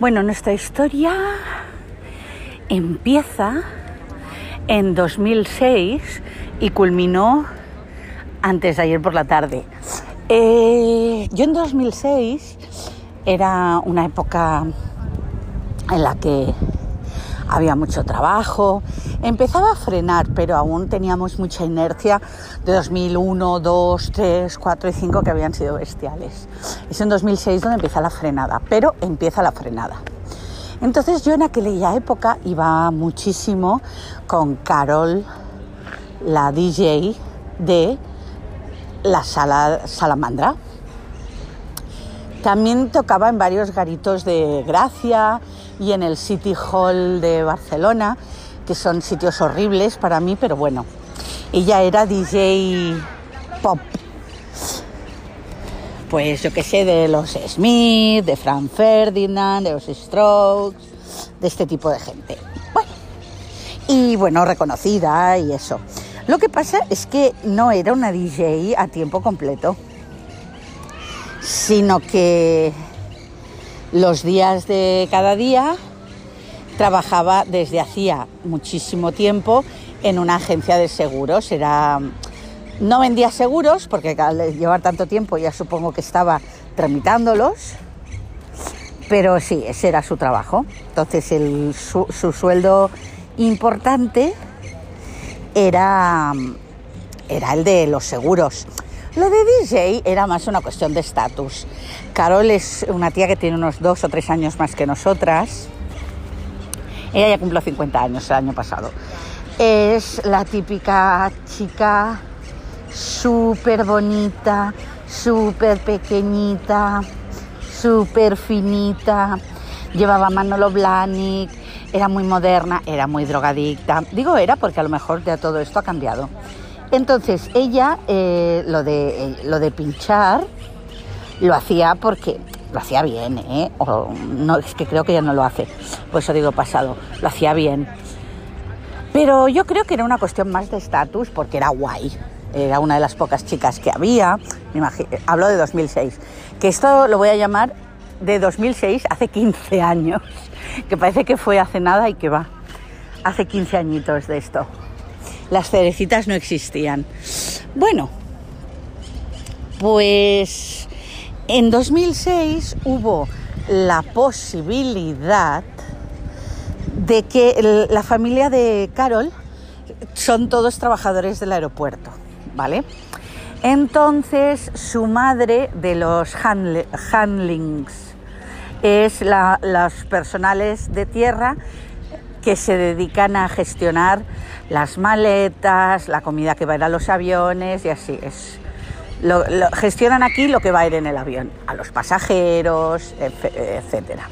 Bueno, nuestra historia empieza en 2006 y culminó antes de ayer por la tarde. Eh, yo en 2006 era una época en la que había mucho trabajo, empezaba a frenar, pero aún teníamos mucha inercia de 2001, 2, 3, 4 y 5 que habían sido bestiales. Es en 2006 donde empieza la frenada, pero empieza la frenada. Entonces yo en aquella época iba muchísimo con Carol, la DJ de la sala Salamandra. También tocaba en varios garitos de Gracia y en el City Hall de Barcelona, que son sitios horribles para mí, pero bueno, ella era DJ pop. Pues yo qué sé, de los Smith, de Frank Ferdinand, de los Strokes, de este tipo de gente. Bueno, y bueno, reconocida y eso. Lo que pasa es que no era una DJ a tiempo completo sino que los días de cada día trabajaba desde hacía muchísimo tiempo en una agencia de seguros. Era, no vendía seguros porque al llevar tanto tiempo ya supongo que estaba tramitándolos, pero sí, ese era su trabajo. Entonces su, su sueldo importante era, era el de los seguros. Lo de DJ era más una cuestión de estatus. Carol es una tía que tiene unos dos o tres años más que nosotras. Ella ya cumplió 50 años el año pasado. Es la típica chica súper bonita, súper pequeñita, súper finita. Llevaba Manolo Blahnik, era muy moderna, era muy drogadicta. Digo era porque a lo mejor ya todo esto ha cambiado. Entonces ella eh, lo, de, eh, lo de pinchar lo hacía porque lo hacía bien, ¿eh? no, es que creo que ya no lo hace, por eso digo pasado, lo hacía bien. Pero yo creo que era una cuestión más de estatus porque era guay. Era una de las pocas chicas que había. hablo de 2006. Que esto lo voy a llamar de 2006 hace 15 años. Que parece que fue hace nada y que va. Hace 15 añitos de esto las cerecitas no existían. Bueno, pues en 2006 hubo la posibilidad de que la familia de Carol son todos trabajadores del aeropuerto, ¿vale? Entonces su madre de los handlings es la, los personales de tierra que se dedican a gestionar las maletas, la comida que va a ir a los aviones y así es. Lo, gestionan aquí lo que va a ir en el avión, a los pasajeros, etcétera.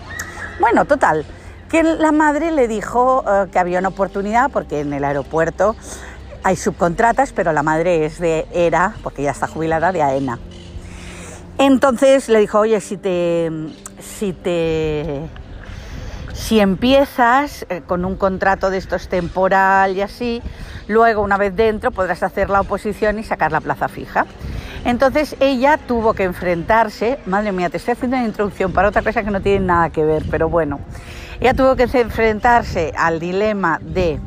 Bueno, total, que la madre le dijo eh, que había una oportunidad porque en el aeropuerto hay subcontratas, pero la madre es de ERA, porque ya está jubilada, de AENA. Entonces le dijo, oye, si te, si te si empiezas eh, con un contrato de estos temporal y así, luego una vez dentro podrás hacer la oposición y sacar la plaza fija. Entonces ella tuvo que enfrentarse, madre mía, te estoy haciendo una introducción para otra cosa que no tiene nada que ver, pero bueno, ella tuvo que enfrentarse al dilema de,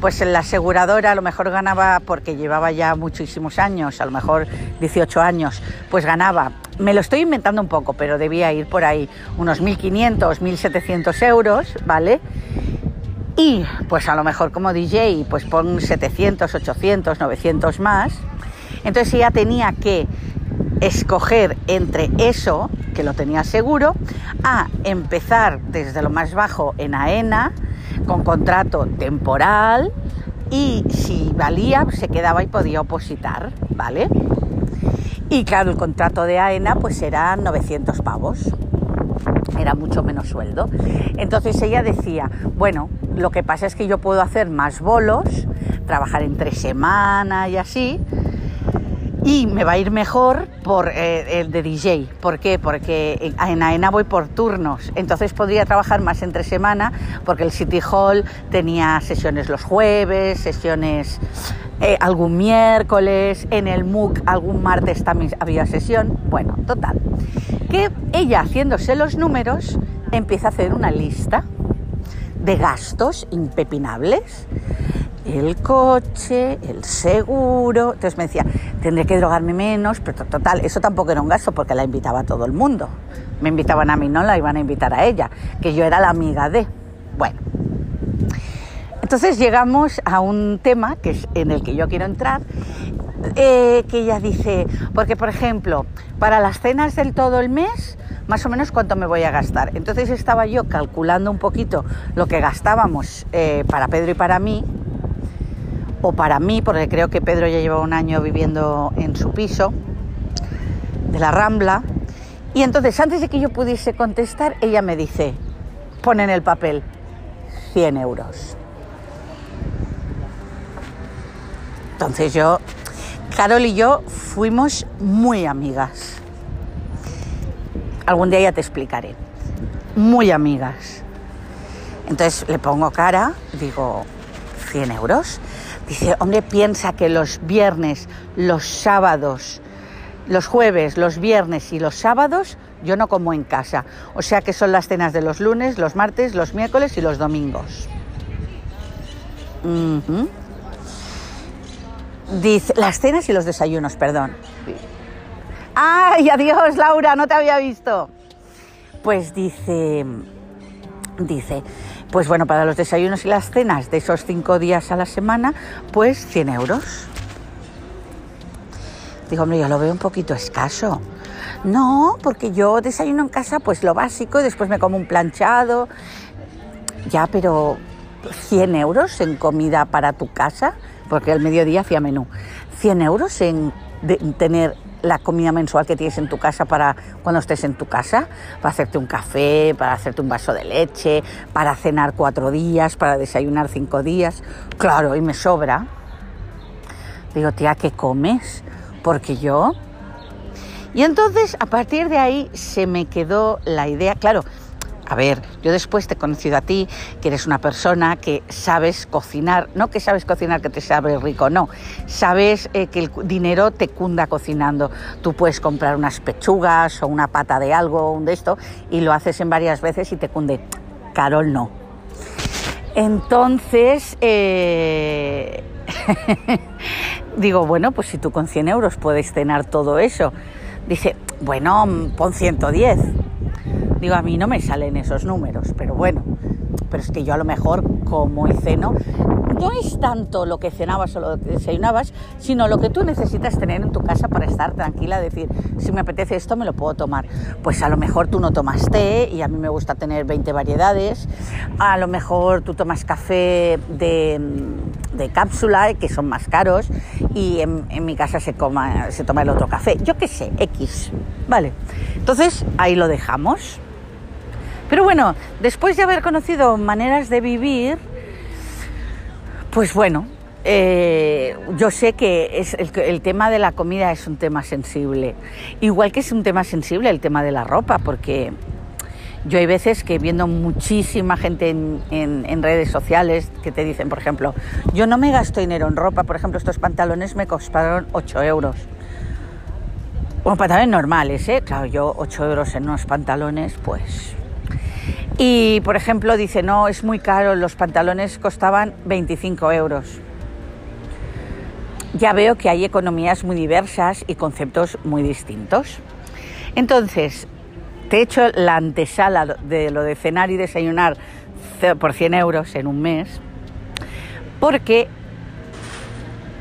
pues la aseguradora a lo mejor ganaba, porque llevaba ya muchísimos años, a lo mejor 18 años, pues ganaba me lo estoy inventando un poco, pero debía ir por ahí unos 1.500, 1.700 euros, ¿vale? Y pues a lo mejor como DJ, pues pon 700, 800, 900 más. Entonces ella tenía que escoger entre eso, que lo tenía seguro, a empezar desde lo más bajo en AENA, con contrato temporal, y si valía, se quedaba y podía opositar, ¿vale? Y claro, el contrato de AENA pues era 900 pavos, era mucho menos sueldo. Entonces ella decía, bueno, lo que pasa es que yo puedo hacer más bolos, trabajar entre semana y así, y me va a ir mejor por eh, el de DJ. ¿Por qué? Porque en AENA voy por turnos, entonces podría trabajar más entre semana porque el City Hall tenía sesiones los jueves, sesiones eh, algún miércoles, en el MOOC algún martes también había sesión. Bueno, total. Que ella haciéndose los números empieza a hacer una lista de gastos impepinables. El coche, el seguro. Entonces me decía, tendré que drogarme menos, pero total, eso tampoco era un gasto porque la invitaba a todo el mundo. Me invitaban a mí, no la iban a invitar a ella, que yo era la amiga de. Bueno. Entonces llegamos a un tema que es en el que yo quiero entrar, eh, que ella dice, porque por ejemplo, para las cenas del todo el mes, más o menos cuánto me voy a gastar. Entonces estaba yo calculando un poquito lo que gastábamos eh, para Pedro y para mí, o para mí, porque creo que Pedro ya lleva un año viviendo en su piso de la Rambla. Y entonces, antes de que yo pudiese contestar, ella me dice, pon en el papel 100 euros. Entonces yo, Carol y yo fuimos muy amigas. Algún día ya te explicaré. Muy amigas. Entonces le pongo cara, digo, 100 euros. Dice, hombre, piensa que los viernes, los sábados, los jueves, los viernes y los sábados yo no como en casa. O sea que son las cenas de los lunes, los martes, los miércoles y los domingos. Dice, las cenas y los desayunos, perdón. ¡Ay, adiós, Laura! No te había visto. Pues dice, dice, pues bueno, para los desayunos y las cenas de esos cinco días a la semana, pues 100 euros. Digo, hombre, yo lo veo un poquito escaso. No, porque yo desayuno en casa pues lo básico y después me como un planchado. Ya, pero 100 euros en comida para tu casa, porque al mediodía hacía menú. 100 euros en tener la comida mensual que tienes en tu casa para cuando estés en tu casa, para hacerte un café, para hacerte un vaso de leche, para cenar cuatro días, para desayunar cinco días. Claro, y me sobra. Digo, tía, ¿qué comes? Porque yo... Y entonces, a partir de ahí, se me quedó la idea, claro, a ver, yo después te he conocido a ti, que eres una persona que sabes cocinar, no que sabes cocinar que te sabe rico, no, sabes eh, que el dinero te cunda cocinando. Tú puedes comprar unas pechugas o una pata de algo, un de esto, y lo haces en varias veces y te cunde. Carol no. Entonces, eh, digo, bueno, pues si tú con 100 euros puedes cenar todo eso. Dice, bueno, pon 110 Digo, a mí no me salen esos números, pero bueno, pero es que yo a lo mejor como y ceno, no es tanto lo que cenabas o lo que desayunabas, sino lo que tú necesitas tener en tu casa para estar tranquila, decir, si me apetece esto me lo puedo tomar. Pues a lo mejor tú no tomas té y a mí me gusta tener 20 variedades, a lo mejor tú tomas café de, de cápsula, que son más caros, y en, en mi casa se, coma, se toma el otro café, yo qué sé, X, ¿vale? Entonces ahí lo dejamos. Pero bueno, después de haber conocido maneras de vivir, pues bueno, eh, yo sé que es el, tema de la comida es un tema sensible, igual que es un tema sensible el tema de la ropa, porque yo hay veces que viendo muchísima gente en, en, redes sociales que te dicen, por ejemplo, yo no me gasto dinero en ropa, por ejemplo, estos pantalones me costaron 8 euros. Bueno, pantalones normales, ¿eh? Claro, yo 8 euros en unos pantalones, pues y, por ejemplo, dice, no, es muy caro, los pantalones costaban 25 euros. Ya veo que hay economías muy diversas y conceptos muy distintos. Entonces, te he hecho la antesala de lo de cenar y desayunar por 100 euros en un mes, porque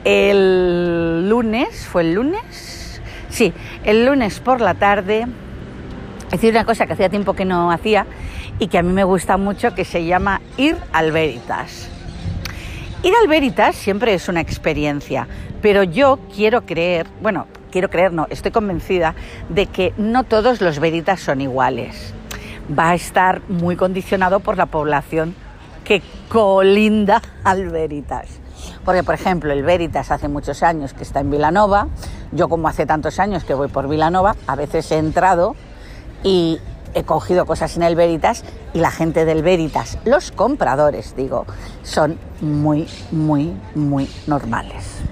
el lunes, ¿fue el lunes? Sí, el lunes por la tarde, es decir, una cosa que hacía tiempo que no hacía, y que a mí me gusta mucho, que se llama Ir al Veritas. Ir al Veritas siempre es una experiencia, pero yo quiero creer, bueno, quiero creer, no, estoy convencida de que no todos los Veritas son iguales. Va a estar muy condicionado por la población que colinda al Veritas. Porque, por ejemplo, el Veritas hace muchos años que está en Vilanova, yo como hace tantos años que voy por Vilanova, a veces he entrado y he cogido cosas en el Veritas y la gente del Veritas, los compradores, digo, son muy, muy, muy normales.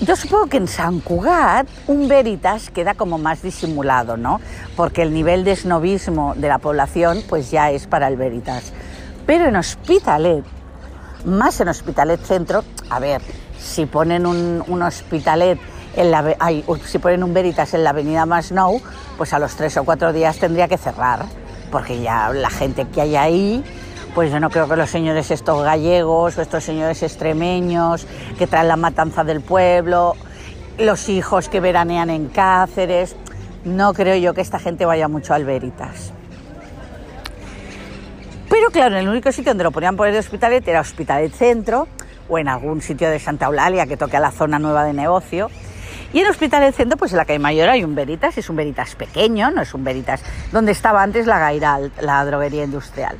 Yo supongo que en San Cugat un Veritas queda como más disimulado, ¿no? Porque el nivel de snobismo de la población pues ya es para el Veritas. Pero en Hospitalet, más en Hospitalet Centro, a ver, si ponen un, Hospitalet en la, si ponen un Veritas en la avenida Masnou, pues a los tres o cuatro días tendría que cerrar, porque ya la gente que hay ahí pues yo no creo que los señores estos gallegos o estos señores extremeños que traen la matanza del pueblo, los hijos que veranean en Cáceres, no creo yo que esta gente vaya mucho al Veritas. Pero claro, el único sitio donde lo ponían poner de Hospitalet era Hospitalet Centro o en algún sitio de Santa Eulalia que toque a la zona nueva de negocio. Y en Hospitalet Centro, pues en la calle Mayor hay un Veritas, es un Veritas pequeño, no es un Veritas donde estaba antes la Gairal, la droguería industrial.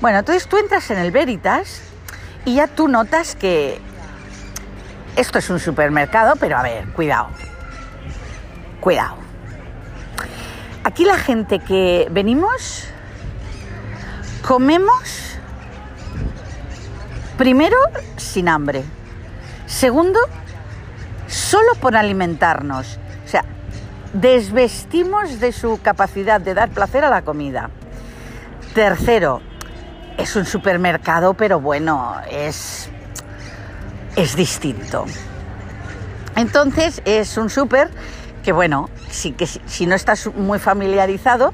Bueno, entonces tú entras en el Veritas y ya tú notas que esto es un supermercado, pero a ver, cuidado, cuidado. Aquí la gente que venimos, comemos, primero, sin hambre. Segundo, solo por alimentarnos. O sea, desvestimos de su capacidad de dar placer a la comida. Tercero, es un supermercado, pero bueno, es, es distinto. Entonces es un súper que bueno, si, que si no estás muy familiarizado,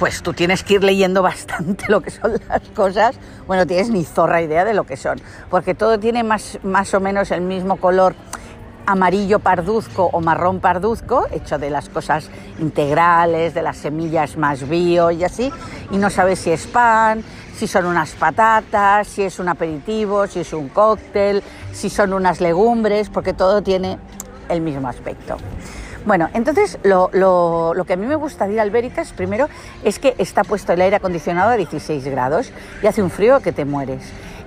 pues tú tienes que ir leyendo bastante lo que son las cosas. Bueno, tienes ni zorra idea de lo que son, porque todo tiene más, más o menos el mismo color amarillo parduzco o marrón parduzco, hecho de las cosas integrales, de las semillas más bio y así, y no sabes si es pan, si son unas patatas, si es un aperitivo, si es un cóctel, si son unas legumbres, porque todo tiene el mismo aspecto. Bueno, entonces lo, que a mí me gusta de ir al Veritas primero es que está puesto el aire acondicionado a 16 grados y hace un frío que te mueres.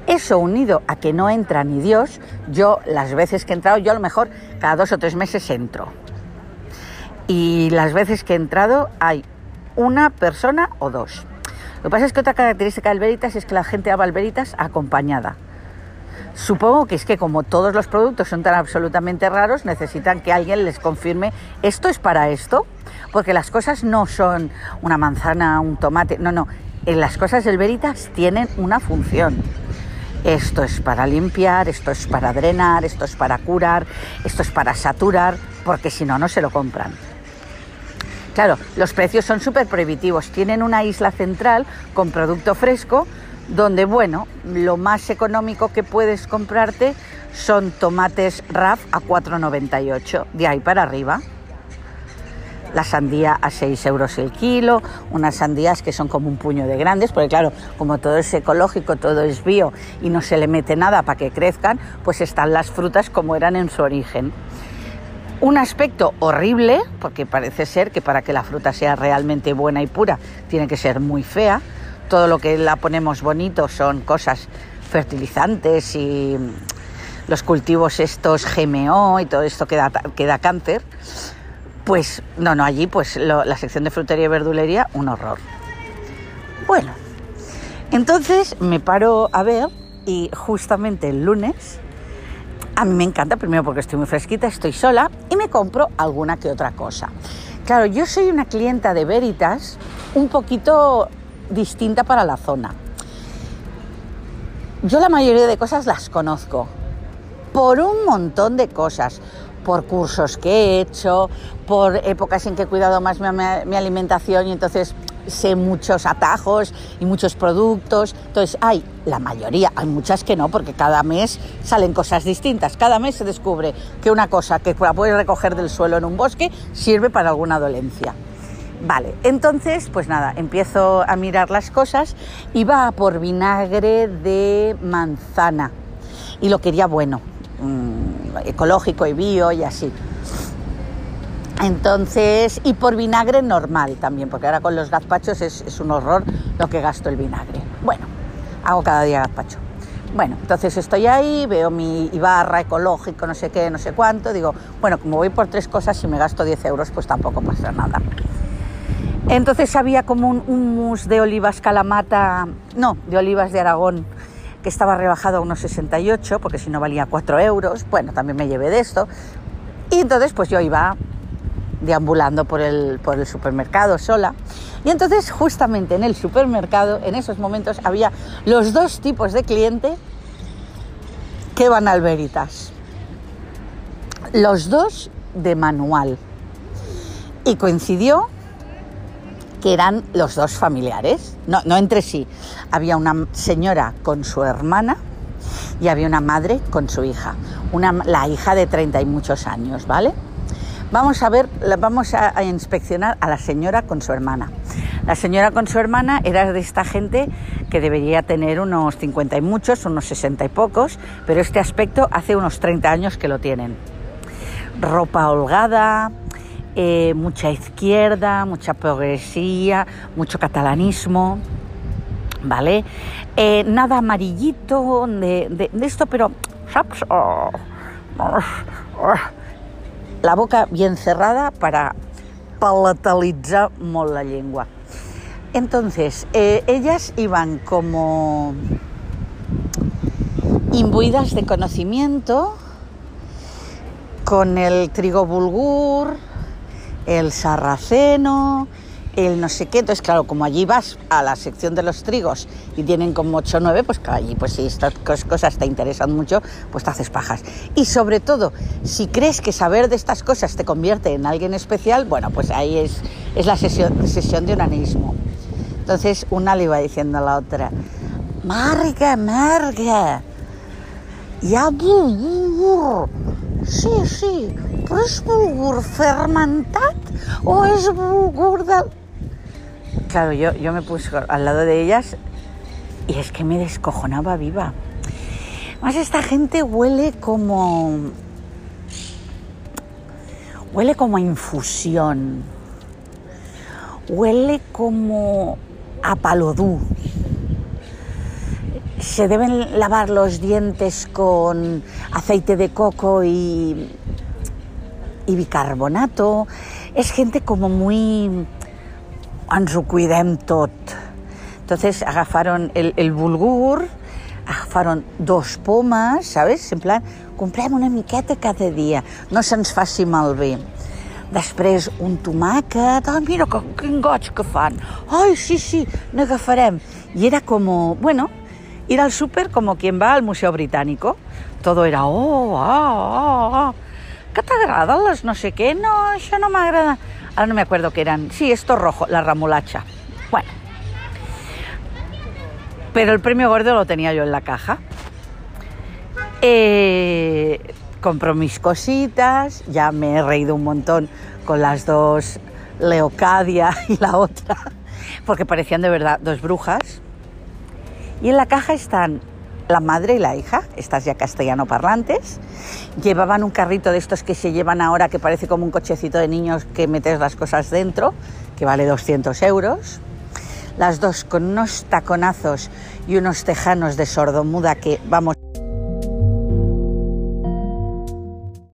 Eso unido a que no entra ni Dios, yo las veces que he entrado, yo a lo mejor cada dos o tres meses entro. Y las veces que he entrado hay una persona o dos. Lo que pasa es que otra característica del Veritas es que la gente va al Veritas acompañada. Supongo que es que como todos los productos son tan absolutamente raros, necesitan que alguien les confirme esto es para esto, porque las cosas no son una manzana, un tomate, no, no, las cosas del Veritas tienen una función. Esto es para limpiar, esto es para drenar, esto es para curar, esto es para saturar, porque si no, no se lo compran. Claro, los precios son súper prohibitivos. Tienen una isla central con producto fresco, donde, bueno, lo más económico que puedes comprarte son tomates RAF a 4,98, de ahí para arriba. La sandía a 6 euros el kilo, unas sandías que son como un puño de grandes, porque claro, como todo es ecológico, todo es bio y no se le mete nada para que crezcan, pues están las frutas como eran en su origen. Un aspecto horrible, porque parece ser que para que la fruta sea realmente buena y pura tiene que ser muy fea. Todo lo que la ponemos bonito son cosas fertilizantes y los cultivos estos GMO y todo esto que da, cáncer. Pues no, no, allí pues la sección de frutería y verdulería, un horror. Bueno, entonces me paro a ver y justamente el lunes a mí me encanta, primero porque estoy muy fresquita, estoy sola y me compro alguna que otra cosa. Claro, yo soy una clienta de Veritas un poquito distinta para la zona. Yo la mayoría de cosas las conozco por un montón de cosas, por cursos que he hecho, por épocas en que he cuidado más mi, mi alimentación y entonces sé muchos atajos y muchos productos. Entonces, hay la mayoría, hay muchas que no, porque cada mes salen cosas distintas. Cada mes se descubre que una cosa que la puedes recoger del suelo en un bosque sirve para alguna dolencia. Vale, entonces, pues nada, empiezo a mirar las cosas y va por vinagre de manzana. Y lo quería bueno, mm, ecológico y bio y así. Entonces, y por vinagre normal también, porque ahora con los gazpachos es, un horror lo que gasto el vinagre. Bueno, hago cada día gazpacho. Bueno, entonces estoy ahí, veo mi Ibarra ecológico, no sé qué, no sé cuánto. Digo, bueno, como voy por tres cosas y me gasto 10 euros, pues tampoco pasa nada. Entonces había como un hummus de olivas calamata, no, de olivas de Aragón, que estaba rebajado a unos 68, porque si no valía 4 euros. Bueno, también me llevé de esto. Y entonces pues yo iba deambulando por el, por el supermercado sola. Y entonces justamente en el supermercado, en esos momentos, había los dos tipos de cliente que van al Veritas. Los dos de manual. Y coincidió que eran los dos familiares, no, no entre sí. Había una señora con su hermana y había una madre con su hija, una, la hija de 30 y muchos años, ¿vale? Vamos a ver, vamos a, inspeccionar a la señora con su hermana. La señora con su hermana era de esta gente que debería tener unos 50 y muchos, unos 60 y pocos, pero este aspecto hace unos 30 años que lo tienen. Ropa holgada, eh, mucha izquierda, mucha progresía, mucho catalanismo, ¿vale? Eh, nada amarillito de, esto, pero la boca bien cerrada para palatalizar molt la lengua. Entonces, eh, ellas iban como imbuidas de conocimiento con el trigo bulgur, el sarraceno, el no sé qué. Entonces, claro, como allí vas a la sección de los trigos y tienen como 8 o 9, pues claro, allí, pues si estas cosas te interesan mucho, pues te haces pajas. Y sobre todo, si crees que saber de estas cosas te convierte en alguien especial, bueno, pues ahí es, es la sesión, de onanismo. Entonces, una le iba diciendo a la otra, Marga, Marga, ya bulgur. Sí, sí, però és bulgur fermentat o és bulgur del... Claro, yo, yo me puse al lado de ellas y es que me descojonaba viva. Más esta gente huele como... Huele como a infusión. Huele como a palodú. Se deben lavar los dientes con aceite de coco y, y bicarbonato. Es gente como muy ens ho cuidem tot. Entonces agafaron el, el bulgur, agafaron dos pomes, ¿sabes? En plan, comprem una miqueta cada dia, no se'ns faci malbé. Després un tomàquet, ah, mira que, quin goig que fan, ai, sí, sí, n'agafarem. I era com, bueno, ir al súper como quien va al Museo Británico. Todo era, oh, ah, ah, ah. ¿Qué t'agraden les no sé què? No, això no m'agrada. Ahora no me acuerdo qué eran. Sí, esto rojo, la ramolacha. Bueno. Pero el premio gordo lo tenía yo en la caja. Eh, compro mis cositas, ya me he reído un montón con las dos Leocadia y la otra, porque parecían de verdad dos brujas. Y en la caja están la madre y la hija, estas ya castellano parlantes, llevaban un carrito de estos que se llevan ahora que parece como un cochecito de niños que metes las cosas dentro, que vale 200 euros. Las dos con unos taconazos y unos tejanos de sordomuda que, vamos,